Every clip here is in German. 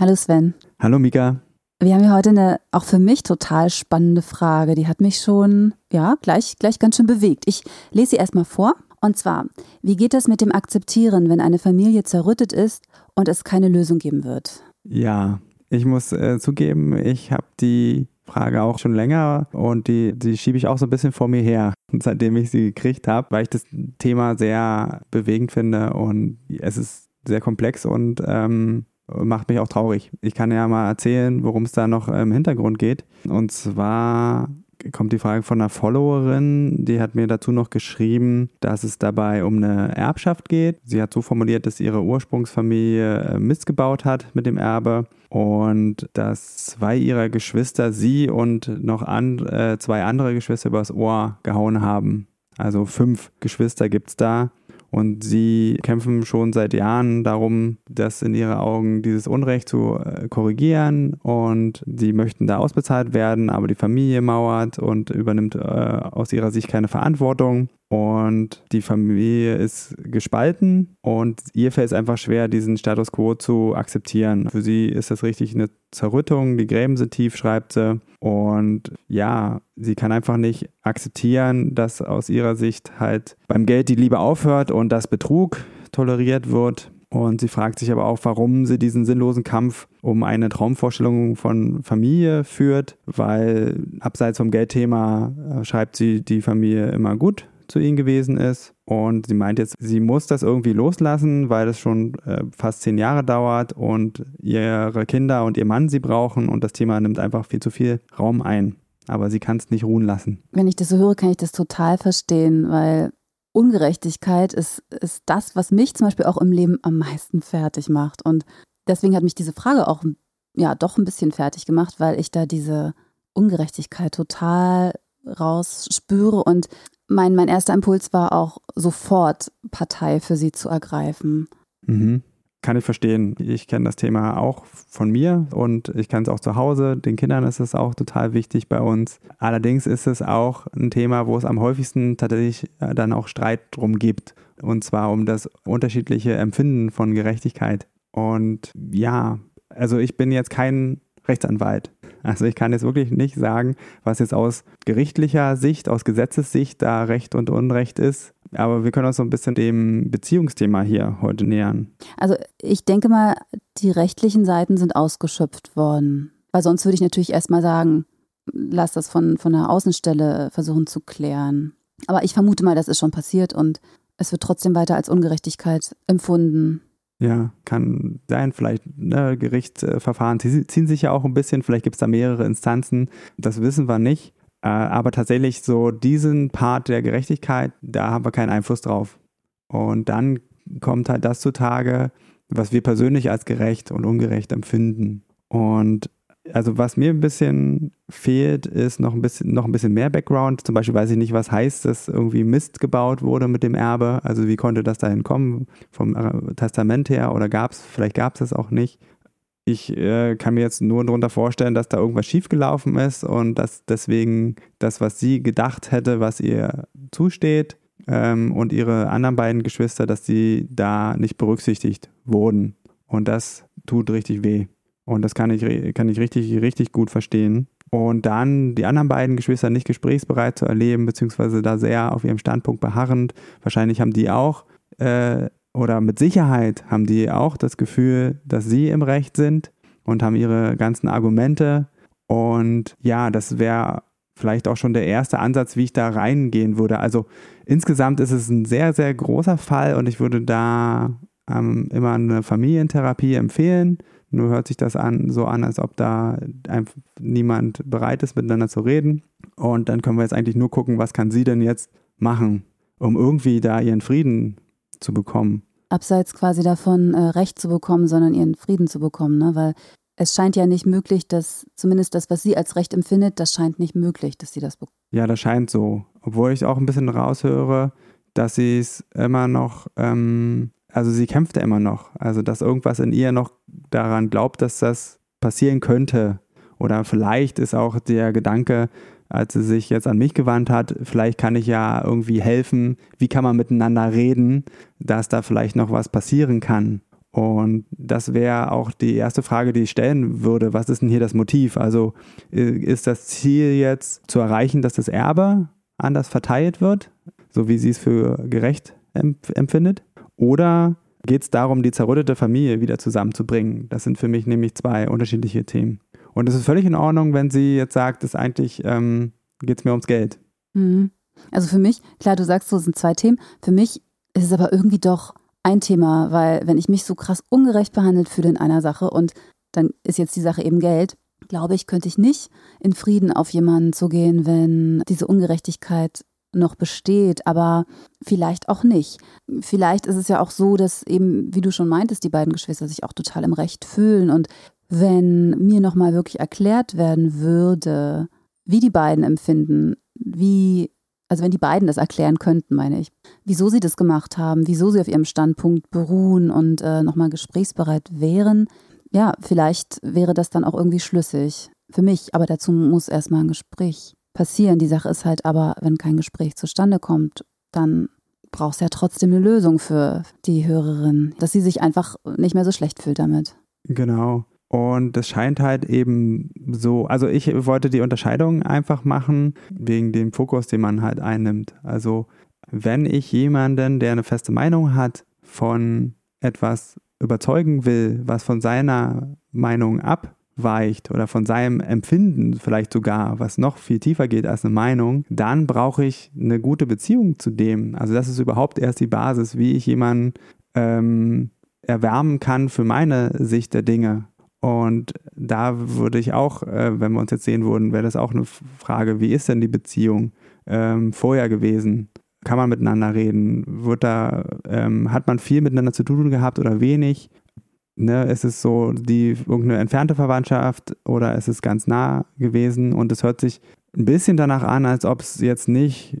Hallo Sven. Hallo Mika. Wir haben hier heute eine auch für mich total spannende Frage. Die hat mich schon, ja, gleich, gleich ganz schön bewegt. Ich lese sie erstmal vor. Und zwar, wie geht das mit dem Akzeptieren, wenn eine Familie zerrüttet ist und es keine Lösung geben wird? Ja, ich muss äh, zugeben, ich habe die Frage auch schon länger und die, die schiebe ich auch so ein bisschen vor mir her, seitdem ich sie gekriegt habe, weil ich das Thema sehr bewegend finde und es ist sehr komplex und ähm, macht mich auch traurig. Ich kann ja mal erzählen, worum es da noch im Hintergrund geht. Und zwar kommt die Frage von einer Followerin, die hat mir dazu noch geschrieben, dass es dabei um eine Erbschaft geht. Sie hat so formuliert, dass ihre Ursprungsfamilie äh, Mist gebaut hat mit dem Erbe und dass zwei ihrer Geschwister sie und noch an, äh, zwei andere Geschwister übers Ohr gehauen haben. Also fünf Geschwister gibt es da. Und sie kämpfen schon seit Jahren darum, das in ihren Augen dieses Unrecht zu äh, korrigieren. Und sie möchten da ausbezahlt werden, aber die Familie mauert und übernimmt äh, aus ihrer Sicht keine Verantwortung. Und die Familie ist gespalten und ihr fällt es einfach schwer, diesen Status quo zu akzeptieren. Für sie ist das richtig eine Zerrüttung, die Gräben sind tief, schreibt sie. Und ja, sie kann einfach nicht akzeptieren, dass aus ihrer Sicht halt beim Geld die Liebe aufhört und dass Betrug toleriert wird. Und sie fragt sich aber auch, warum sie diesen sinnlosen Kampf um eine Traumvorstellung von Familie führt, weil abseits vom Geldthema äh, schreibt sie die Familie immer gut zu ihnen gewesen ist. Und sie meint jetzt, sie muss das irgendwie loslassen, weil es schon äh, fast zehn Jahre dauert und ihre Kinder und ihr Mann sie brauchen und das Thema nimmt einfach viel zu viel Raum ein. Aber sie kann es nicht ruhen lassen. Wenn ich das so höre, kann ich das total verstehen, weil Ungerechtigkeit ist, ist das, was mich zum Beispiel auch im Leben am meisten fertig macht. Und deswegen hat mich diese Frage auch ja doch ein bisschen fertig gemacht, weil ich da diese Ungerechtigkeit total rausspüre und mein, mein erster Impuls war auch sofort Partei für sie zu ergreifen. Mhm. Kann ich verstehen. Ich kenne das Thema auch von mir und ich kenne es auch zu Hause. Den Kindern ist es auch total wichtig bei uns. Allerdings ist es auch ein Thema, wo es am häufigsten tatsächlich äh, dann auch Streit drum gibt. Und zwar um das unterschiedliche Empfinden von Gerechtigkeit. Und ja, also ich bin jetzt kein Rechtsanwalt. Also ich kann jetzt wirklich nicht sagen, was jetzt aus gerichtlicher Sicht, aus Gesetzessicht da Recht und Unrecht ist. Aber wir können uns so ein bisschen dem Beziehungsthema hier heute nähern. Also ich denke mal, die rechtlichen Seiten sind ausgeschöpft worden. Weil sonst würde ich natürlich erstmal sagen, lass das von, von der Außenstelle versuchen zu klären. Aber ich vermute mal, das ist schon passiert und es wird trotzdem weiter als Ungerechtigkeit empfunden. Ja, kann sein. Vielleicht ne, Gerichtsverfahren ziehen sich ja auch ein bisschen. Vielleicht gibt es da mehrere Instanzen. Das wissen wir nicht. Äh, aber tatsächlich so diesen Part der Gerechtigkeit, da haben wir keinen Einfluss drauf. Und dann kommt halt das zutage, was wir persönlich als gerecht und ungerecht empfinden. Und also was mir ein bisschen fehlt, ist noch ein bisschen, noch ein bisschen mehr Background. Zum Beispiel weiß ich nicht, was heißt, dass irgendwie Mist gebaut wurde mit dem Erbe. Also wie konnte das dahin kommen vom Testament her oder gab es, vielleicht gab es es auch nicht. Ich äh, kann mir jetzt nur darunter vorstellen, dass da irgendwas schiefgelaufen ist und dass deswegen das, was sie gedacht hätte, was ihr zusteht ähm, und ihre anderen beiden Geschwister, dass sie da nicht berücksichtigt wurden. Und das tut richtig weh. Und das kann ich, kann ich richtig, richtig gut verstehen. Und dann die anderen beiden Geschwister nicht gesprächsbereit zu erleben, beziehungsweise da sehr auf ihrem Standpunkt beharrend. Wahrscheinlich haben die auch, äh, oder mit Sicherheit haben die auch das Gefühl, dass sie im Recht sind und haben ihre ganzen Argumente. Und ja, das wäre vielleicht auch schon der erste Ansatz, wie ich da reingehen würde. Also insgesamt ist es ein sehr, sehr großer Fall und ich würde da ähm, immer eine Familientherapie empfehlen nur hört sich das an, so an, als ob da einfach niemand bereit ist, miteinander zu reden. Und dann können wir jetzt eigentlich nur gucken, was kann sie denn jetzt machen, um irgendwie da ihren Frieden zu bekommen. Abseits quasi davon, äh, Recht zu bekommen, sondern ihren Frieden zu bekommen, ne? Weil es scheint ja nicht möglich, dass zumindest das, was sie als Recht empfindet, das scheint nicht möglich, dass sie das bekommt. Ja, das scheint so. Obwohl ich auch ein bisschen raushöre, dass sie es immer noch, ähm, also sie kämpft ja immer noch. Also, dass irgendwas in ihr noch daran glaubt, dass das passieren könnte. Oder vielleicht ist auch der Gedanke, als sie sich jetzt an mich gewandt hat, vielleicht kann ich ja irgendwie helfen, wie kann man miteinander reden, dass da vielleicht noch was passieren kann. Und das wäre auch die erste Frage, die ich stellen würde. Was ist denn hier das Motiv? Also äh, ist das Ziel jetzt zu erreichen, dass das Erbe anders verteilt wird, so wie sie es für gerecht empfindet? Oder geht es darum, die zerrüttete Familie wieder zusammenzubringen? Das sind für mich nämlich zwei unterschiedliche Themen. Und es ist völlig in Ordnung, wenn sie jetzt sagt, dass eigentlich ähm, geht es mir ums Geld. Mhm. Also für mich, klar, du sagst, so sind zwei Themen. Für mich ist es aber irgendwie doch ein Thema, weil wenn ich mich so krass ungerecht behandelt fühle in einer Sache und dann ist jetzt die Sache eben Geld, glaube ich, könnte ich nicht in Frieden auf jemanden zugehen, wenn diese Ungerechtigkeit noch besteht, aber vielleicht auch nicht. Vielleicht ist es ja auch so, dass eben, wie du schon meintest, die beiden Geschwister sich auch total im Recht fühlen und wenn mir nochmal wirklich erklärt werden würde, wie die beiden empfinden, wie, also wenn die beiden das erklären könnten, meine ich, wieso sie das gemacht haben, wieso sie auf ihrem Standpunkt beruhen und äh, nochmal gesprächsbereit wären, ja, vielleicht wäre das dann auch irgendwie schlüssig. Für mich, aber dazu muss erstmal ein Gespräch passieren. Die Sache ist halt aber, wenn kein Gespräch zustande kommt, dann braucht es ja trotzdem eine Lösung für die Hörerin, dass sie sich einfach nicht mehr so schlecht fühlt damit. Genau. Und es scheint halt eben so, also ich wollte die Unterscheidung einfach machen, wegen dem Fokus, den man halt einnimmt. Also wenn ich jemanden, der eine feste Meinung hat, von etwas überzeugen will, was von seiner Meinung abweicht oder von seinem Empfinden vielleicht sogar, was noch viel tiefer geht als eine Meinung, dann brauche ich eine gute Beziehung zu dem. Also das ist überhaupt erst die Basis, wie ich jemanden ähm, erwärmen kann für meine Sicht der Dinge. Und da würde ich auch, äh, wenn wir uns jetzt sehen würden, wäre das auch eine Frage, wie ist denn die Beziehung ähm, vorher gewesen? Kann man miteinander reden? Wird da, ähm, hat man viel miteinander zu tun gehabt oder wenig? Ne, ist es so die irgendeine entfernte Verwandtschaft oder ist es ganz nah gewesen? Und es hört sich ein bisschen danach an, als ob es jetzt nicht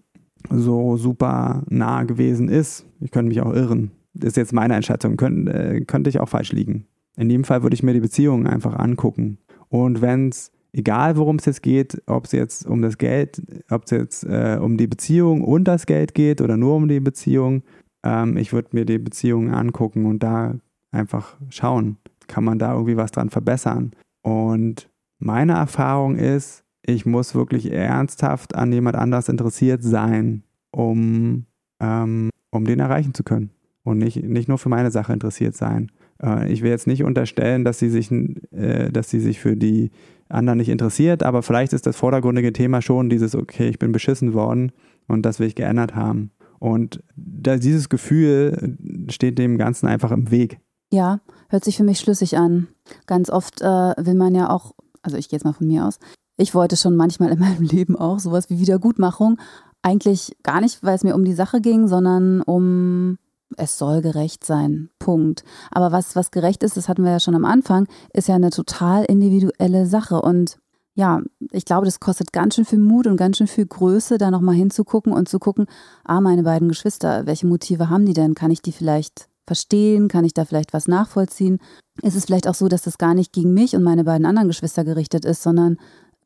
so super nah gewesen ist. Ich könnte mich auch irren. Das ist jetzt meine Einschätzung. Könnt, äh, könnte ich auch falsch liegen. In dem Fall würde ich mir die Beziehung einfach angucken. Und wenn es, egal worum es jetzt geht, ob es jetzt um das Geld, ob es jetzt äh, um die Beziehung und das Geld geht oder nur um die Beziehung, ähm, ich würde mir die Beziehung angucken und da einfach schauen, kann man da irgendwie was dran verbessern. Und meine Erfahrung ist, ich muss wirklich ernsthaft an jemand anders interessiert sein, um, ähm, um den erreichen zu können. Und nicht, nicht nur für meine Sache interessiert sein. Äh, ich will jetzt nicht unterstellen, dass sie sich, äh, dass sie sich für die anderen nicht interessiert, aber vielleicht ist das vordergründige Thema schon dieses, okay, ich bin beschissen worden und das will ich geändert haben. Und dieses Gefühl steht dem Ganzen einfach im Weg. Ja, hört sich für mich schlüssig an. Ganz oft äh, will man ja auch, also ich gehe jetzt mal von mir aus, ich wollte schon manchmal in meinem Leben auch sowas wie Wiedergutmachung. Eigentlich gar nicht, weil es mir um die Sache ging, sondern um es soll gerecht sein. Punkt. Aber was, was gerecht ist, das hatten wir ja schon am Anfang, ist ja eine total individuelle Sache. Und ja, ich glaube, das kostet ganz schön viel Mut und ganz schön viel Größe, da nochmal hinzugucken und zu gucken, ah, meine beiden Geschwister, welche Motive haben die denn? Kann ich die vielleicht verstehen? Kann ich da vielleicht was nachvollziehen? Ist es vielleicht auch so, dass das gar nicht gegen mich und meine beiden anderen Geschwister gerichtet ist, sondern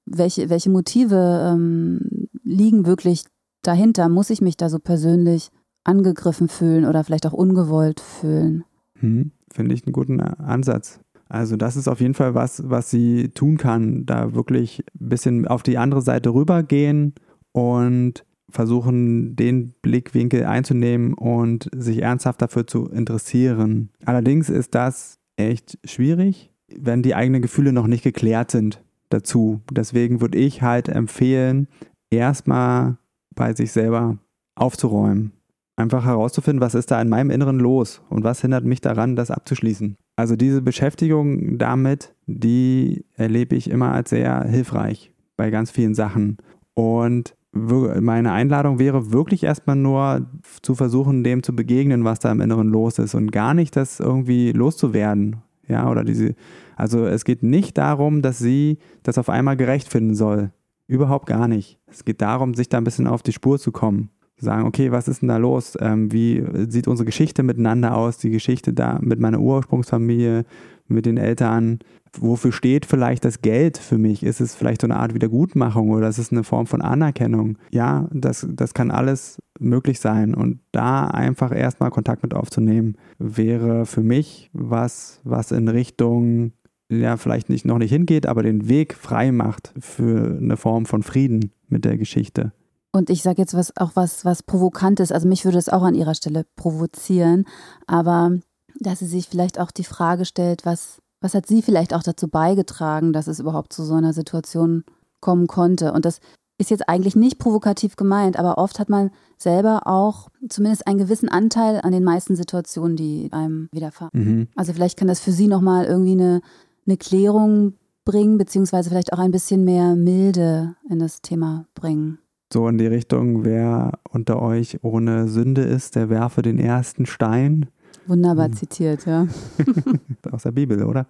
welche, welche Motive ähm, liegen wirklich dahinter? Muss ich mich da so persönlich angegriffen fühlen oder vielleicht auch ungewollt fühlen. Hm, Finde ich einen guten Ansatz. Also das ist auf jeden Fall was, was sie tun kann, da wirklich ein bisschen auf die andere Seite rübergehen und versuchen, den Blickwinkel einzunehmen und sich ernsthaft dafür zu interessieren. Allerdings ist das echt schwierig, wenn die eigenen Gefühle noch nicht geklärt sind dazu. Deswegen würde ich halt empfehlen, erstmal bei sich selber aufzuräumen einfach herauszufinden, was ist da in meinem Inneren los und was hindert mich daran, das abzuschließen. Also diese Beschäftigung damit, die erlebe ich immer als sehr hilfreich bei ganz vielen Sachen. Und meine Einladung wäre wirklich erstmal nur zu versuchen, dem zu begegnen, was da im Inneren los ist und gar nicht das irgendwie loszuwerden. Ja, oder diese, also es geht nicht darum, dass sie das auf einmal gerecht finden soll. Überhaupt gar nicht. Es geht darum, sich da ein bisschen auf die Spur zu kommen. Sagen, okay, was ist denn da los? Ähm, wie sieht unsere Geschichte miteinander aus? Die Geschichte da mit meiner Ursprungsfamilie, mit den Eltern, wofür steht vielleicht das Geld für mich? Ist es vielleicht so eine Art Wiedergutmachung oder ist es eine Form von Anerkennung? Ja, das, das kann alles möglich sein. Und da einfach erstmal Kontakt mit aufzunehmen, wäre für mich was, was in Richtung, ja, vielleicht nicht, noch nicht hingeht, aber den Weg frei macht für eine Form von Frieden mit der Geschichte. Und ich sage jetzt was, auch was, was Provokantes. Also mich würde es auch an ihrer Stelle provozieren. Aber dass sie sich vielleicht auch die Frage stellt, was, was hat sie vielleicht auch dazu beigetragen, dass es überhaupt zu so einer Situation kommen konnte? Und das ist jetzt eigentlich nicht provokativ gemeint, aber oft hat man selber auch zumindest einen gewissen Anteil an den meisten Situationen, die einem widerfahren. Mhm. Also vielleicht kann das für sie nochmal irgendwie eine, eine Klärung bringen, beziehungsweise vielleicht auch ein bisschen mehr Milde in das Thema bringen. So in die Richtung, wer unter euch ohne Sünde ist, der werfe den ersten Stein. Wunderbar hm. zitiert, ja. Aus der Bibel, oder?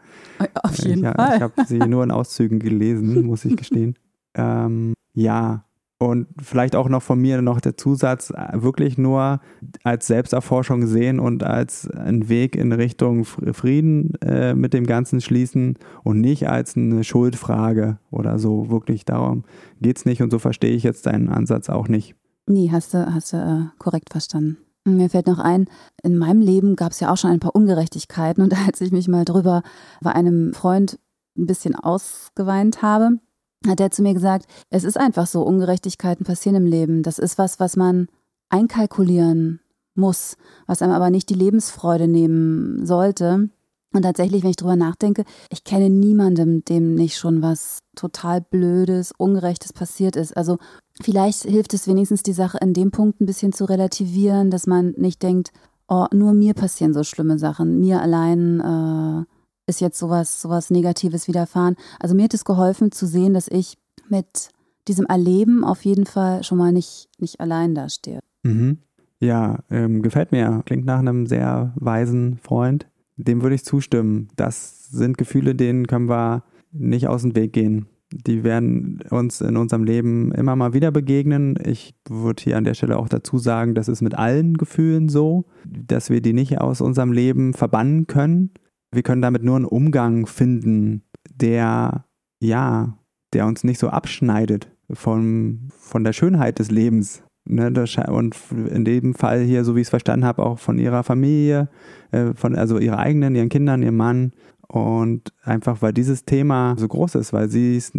Auf jeden ich, Fall. Ich habe sie nur in Auszügen gelesen, muss ich gestehen. Ähm, ja, und vielleicht auch noch von mir noch der Zusatz, wirklich nur als Selbsterforschung sehen und als einen Weg in Richtung Frieden äh, mit dem Ganzen schließen und nicht als eine Schuldfrage oder so. Wirklich darum geht es nicht und so verstehe ich jetzt deinen Ansatz auch nicht. Nee, hast du, hast du äh, korrekt verstanden. Mir fällt noch ein, in meinem Leben gab es ja auch schon ein paar Ungerechtigkeiten und als ich mich mal drüber bei einem Freund ein bisschen ausgeweint habe, hat er zu mir gesagt, es ist einfach so, Ungerechtigkeiten passieren im Leben. Das ist was, was man einkalkulieren muss, was einem aber nicht die Lebensfreude nehmen sollte. Und tatsächlich, wenn ich drüber nachdenke, ich kenne niemandem, dem nicht schon was total Blödes, Ungerechtes passiert ist. Also vielleicht hilft es wenigstens, die Sache in dem Punkt ein bisschen zu relativieren, dass man nicht denkt, oh, nur mir passieren so schlimme Sachen, mir allein äh, ist jetzt sowas, sowas Negatives widerfahren. Also mir hat es geholfen zu sehen, dass ich mit diesem Erleben auf jeden Fall schon mal nicht, nicht allein dastehe. Mhm. Ja, ähm, gefällt mir. Klingt nach einem sehr weisen Freund. Dem würde ich zustimmen. Das sind Gefühle, denen können wir nicht aus dem Weg gehen. Die werden uns in unserem Leben immer mal wieder begegnen. Ich würde hier an der Stelle auch dazu sagen, das ist mit allen Gefühlen so, dass wir die nicht aus unserem Leben verbannen können. Wir können damit nur einen Umgang finden, der, ja, der uns nicht so abschneidet von, von der Schönheit des Lebens. Ne, und in dem Fall hier, so wie ich es verstanden habe, auch von ihrer Familie, äh, von also ihrer eigenen, ihren Kindern, ihrem Mann. Und einfach, weil dieses Thema so groß ist, weil sie es,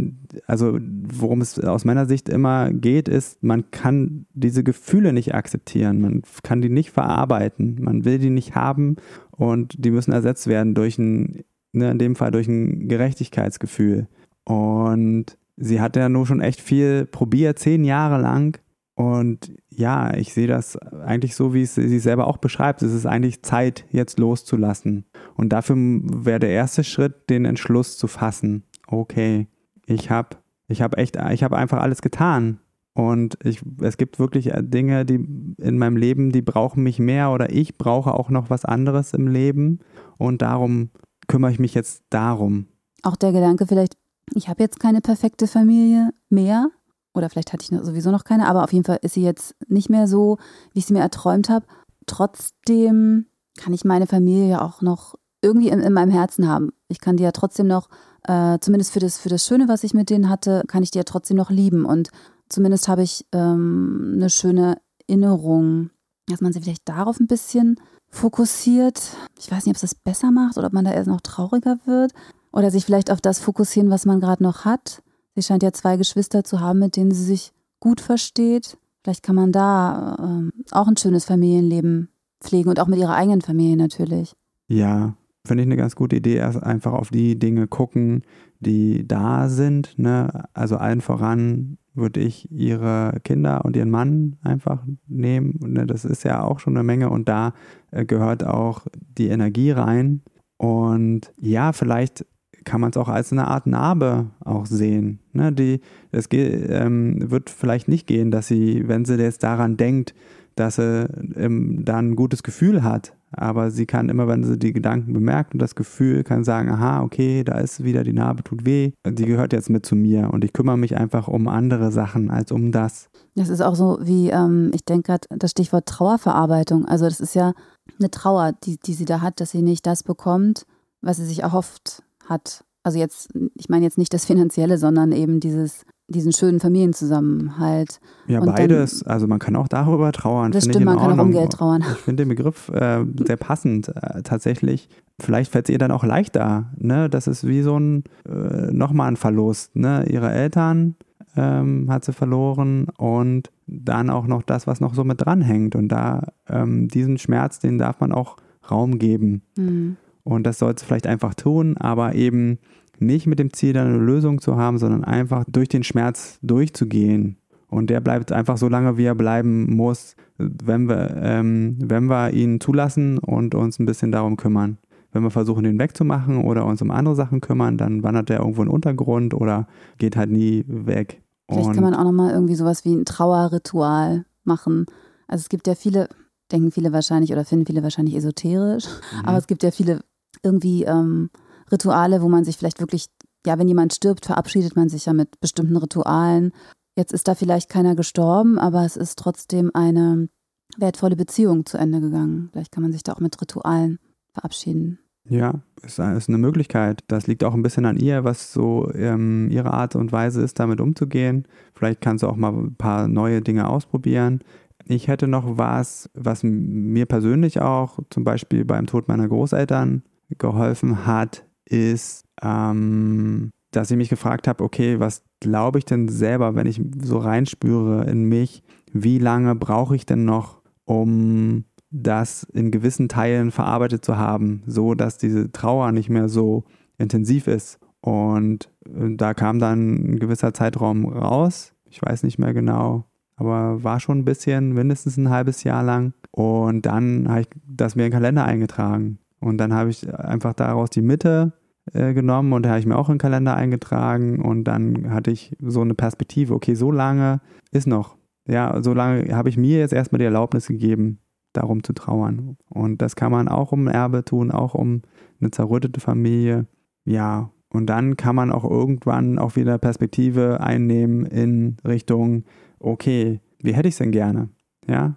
also worum es aus meiner Sicht immer geht, ist, man kann diese Gefühle nicht akzeptieren, man kann die nicht verarbeiten, man will die nicht haben und die müssen ersetzt werden durch ein, ne, in dem Fall durch ein Gerechtigkeitsgefühl. Und sie hat ja nur schon echt viel probiert, zehn Jahre lang. Und ja, ich sehe das eigentlich so, wie es sie selber auch beschreibt. Es ist eigentlich Zeit, jetzt loszulassen. Und dafür wäre der erste Schritt, den Entschluss zu fassen. Okay, ich habe ich hab echt, ich habe einfach alles getan. Und ich, es gibt wirklich Dinge, die in meinem Leben, die brauchen mich mehr oder ich brauche auch noch was anderes im Leben. Und darum kümmere ich mich jetzt darum. Auch der Gedanke vielleicht, ich habe jetzt keine perfekte Familie mehr. Oder vielleicht hatte ich sowieso noch keine, aber auf jeden Fall ist sie jetzt nicht mehr so, wie ich sie mir erträumt habe. Trotzdem kann ich meine Familie ja auch noch irgendwie in, in meinem Herzen haben. Ich kann die ja trotzdem noch, äh, zumindest für das, für das Schöne, was ich mit denen hatte, kann ich die ja trotzdem noch lieben. Und zumindest habe ich ähm, eine schöne Erinnerung, dass man sich vielleicht darauf ein bisschen fokussiert. Ich weiß nicht, ob es das besser macht oder ob man da erst noch trauriger wird. Oder sich vielleicht auf das fokussieren, was man gerade noch hat. Sie scheint ja zwei Geschwister zu haben, mit denen sie sich gut versteht. Vielleicht kann man da ähm, auch ein schönes Familienleben pflegen und auch mit ihrer eigenen Familie natürlich. Ja, finde ich eine ganz gute Idee. Erst einfach auf die Dinge gucken, die da sind. Ne? Also allen voran würde ich ihre Kinder und ihren Mann einfach nehmen. Ne? Das ist ja auch schon eine Menge und da äh, gehört auch die Energie rein. Und ja, vielleicht kann man es auch als eine Art Narbe auch sehen. Ne? Die, es ähm, wird vielleicht nicht gehen, dass sie, wenn sie jetzt daran denkt, dass sie ähm, da ein gutes Gefühl hat. Aber sie kann immer, wenn sie die Gedanken bemerkt und das Gefühl, kann sagen, aha, okay, da ist wieder die Narbe, tut weh. Die gehört jetzt mit zu mir und ich kümmere mich einfach um andere Sachen als um das. Das ist auch so wie, ähm, ich denke gerade, das Stichwort Trauerverarbeitung. Also das ist ja eine Trauer, die, die sie da hat, dass sie nicht das bekommt, was sie sich erhofft hat. Also jetzt, ich meine jetzt nicht das Finanzielle, sondern eben dieses diesen schönen Familienzusammenhalt. Ja, und beides. Dann, also man kann auch darüber trauern. Das stimmt, man kann auch um Geld trauern. Ich finde den Begriff äh, sehr passend äh, tatsächlich. Vielleicht fällt es ihr dann auch leichter. Ne? Das ist wie so ein äh, nochmal ein Verlust. Ne? Ihre Eltern ähm, hat sie verloren und dann auch noch das, was noch so mit dranhängt. Und da ähm, diesen Schmerz, den darf man auch Raum geben. Mhm. Und das soll es vielleicht einfach tun, aber eben nicht mit dem Ziel, dann eine Lösung zu haben, sondern einfach durch den Schmerz durchzugehen. Und der bleibt einfach so lange, wie er bleiben muss, wenn wir, ähm, wenn wir ihn zulassen und uns ein bisschen darum kümmern. Wenn wir versuchen, den wegzumachen oder uns um andere Sachen kümmern, dann wandert er irgendwo in den Untergrund oder geht halt nie weg. Vielleicht und kann man auch nochmal irgendwie sowas wie ein Trauerritual machen. Also es gibt ja viele, denken viele wahrscheinlich oder finden viele wahrscheinlich esoterisch, mhm. aber es gibt ja viele irgendwie ähm, Rituale, wo man sich vielleicht wirklich, ja, wenn jemand stirbt, verabschiedet man sich ja mit bestimmten Ritualen. Jetzt ist da vielleicht keiner gestorben, aber es ist trotzdem eine wertvolle Beziehung zu Ende gegangen. Vielleicht kann man sich da auch mit Ritualen verabschieden. Ja, ist, ist eine Möglichkeit. Das liegt auch ein bisschen an ihr, was so ähm, ihre Art und Weise ist, damit umzugehen. Vielleicht kannst du auch mal ein paar neue Dinge ausprobieren. Ich hätte noch was, was mir persönlich auch zum Beispiel beim Tod meiner Großeltern geholfen hat, ist, ähm, dass ich mich gefragt habe, okay, was glaube ich denn selber, wenn ich so reinspüre in mich, wie lange brauche ich denn noch, um das in gewissen Teilen verarbeitet zu haben, so dass diese Trauer nicht mehr so intensiv ist. Und äh, da kam dann ein gewisser Zeitraum raus. Ich weiß nicht mehr genau, aber war schon ein bisschen, mindestens ein halbes Jahr lang. Und dann habe ich das mir in den Kalender eingetragen. Und dann habe ich einfach daraus die Mitte äh, genommen und da habe ich mir auch in den Kalender eingetragen und dann hatte ich so eine Perspektive, okay, so lange ist noch. Ja, so lange habe ich mir jetzt erstmal die Erlaubnis gegeben, darum zu trauern. Und das kann man auch um Erbe tun, auch um eine zerrüttete Familie. Ja, und dann kann man auch irgendwann auch wieder Perspektive einnehmen in Richtung, okay, wie hätte ich es denn gerne? Ja,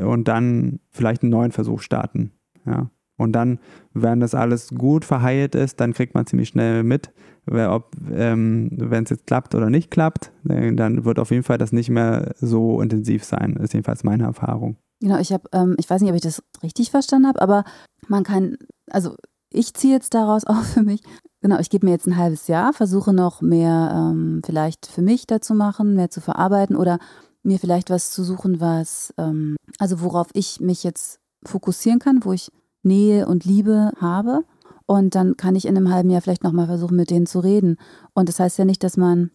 und dann vielleicht einen neuen Versuch starten. Ja, und dann, wenn das alles gut verheilt ist, dann kriegt man ziemlich schnell mit, ob, ähm, wenn es jetzt klappt oder nicht klappt, äh, dann wird auf jeden Fall das nicht mehr so intensiv sein, ist jedenfalls meine Erfahrung. Genau, ich habe, ähm, ich weiß nicht, ob ich das richtig verstanden habe, aber man kann, also ich ziehe jetzt daraus auch für mich, genau, ich gebe mir jetzt ein halbes Jahr, versuche noch mehr ähm, vielleicht für mich dazu machen, mehr zu verarbeiten oder mir vielleicht was zu suchen, was, ähm, also worauf ich mich jetzt fokussieren kann, wo ich Nähe und Liebe habe. Und dann kann ich in einem halben Jahr vielleicht nochmal versuchen, mit denen zu reden. Und das heißt ja nicht, dass man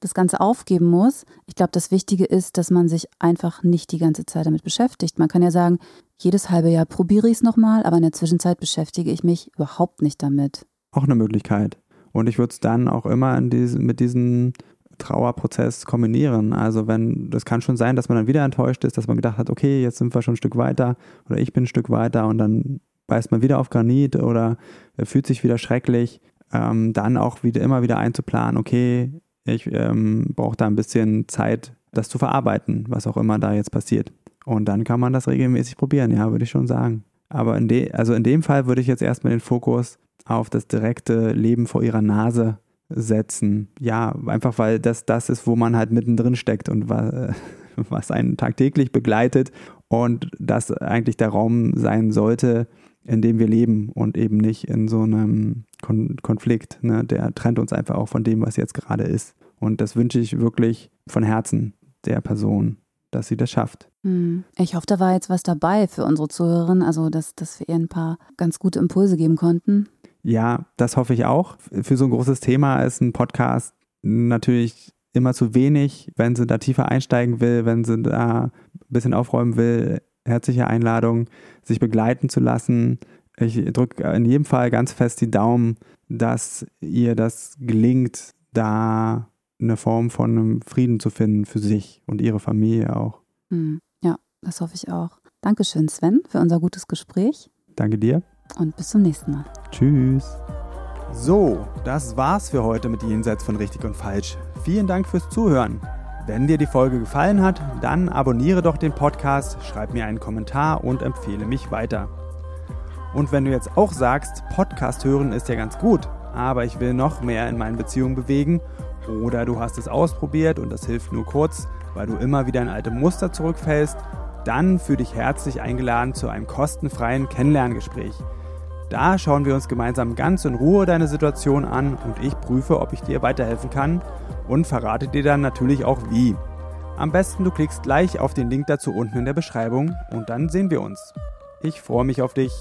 das Ganze aufgeben muss. Ich glaube, das Wichtige ist, dass man sich einfach nicht die ganze Zeit damit beschäftigt. Man kann ja sagen, jedes halbe Jahr probiere ich es nochmal, aber in der Zwischenzeit beschäftige ich mich überhaupt nicht damit. Auch eine Möglichkeit. Und ich würde es dann auch immer diesem, mit diesem Trauerprozess kombinieren. Also wenn, das kann schon sein, dass man dann wieder enttäuscht ist, dass man gedacht hat, okay, jetzt sind wir schon ein Stück weiter oder ich bin ein Stück weiter und dann beißt man wieder auf Granit oder fühlt sich wieder schrecklich, ähm, dann auch wieder immer wieder einzuplanen, okay, ich ähm, brauche da ein bisschen Zeit, das zu verarbeiten, was auch immer da jetzt passiert. Und dann kann man das regelmäßig probieren, ja, würde ich schon sagen. Aber in, de also in dem Fall würde ich jetzt erstmal den Fokus auf das direkte Leben vor ihrer Nase setzen. Ja, einfach weil das das ist, wo man halt mittendrin steckt und was, was einen tagtäglich begleitet und das eigentlich der Raum sein sollte, in dem wir leben und eben nicht in so einem Kon Konflikt. Ne? Der trennt uns einfach auch von dem, was jetzt gerade ist. Und das wünsche ich wirklich von Herzen der Person, dass sie das schafft. Hm. Ich hoffe, da war jetzt was dabei für unsere Zuhörerin, also dass, dass wir ihr ein paar ganz gute Impulse geben konnten. Ja, das hoffe ich auch. Für so ein großes Thema ist ein Podcast natürlich immer zu wenig. Wenn sie da tiefer einsteigen will, wenn sie da ein bisschen aufräumen will, herzliche Einladung, sich begleiten zu lassen. Ich drücke in jedem Fall ganz fest die Daumen, dass ihr das gelingt, da eine Form von einem Frieden zu finden für sich und ihre Familie auch. Hm, ja, das hoffe ich auch. Dankeschön, Sven, für unser gutes Gespräch. Danke dir. Und bis zum nächsten Mal. Tschüss. So, das war's für heute mit Jenseits von Richtig und Falsch. Vielen Dank fürs Zuhören. Wenn dir die Folge gefallen hat, dann abonniere doch den Podcast, schreib mir einen Kommentar und empfehle mich weiter. Und wenn du jetzt auch sagst, Podcast hören ist ja ganz gut, aber ich will noch mehr in meinen Beziehungen bewegen, oder du hast es ausprobiert und das hilft nur kurz, weil du immer wieder in alte Muster zurückfällst, dann fühle dich herzlich eingeladen zu einem kostenfreien Kennenlerngespräch. Da schauen wir uns gemeinsam ganz in Ruhe deine Situation an und ich prüfe, ob ich dir weiterhelfen kann und verrate dir dann natürlich auch wie. Am besten du klickst gleich auf den Link dazu unten in der Beschreibung und dann sehen wir uns. Ich freue mich auf dich.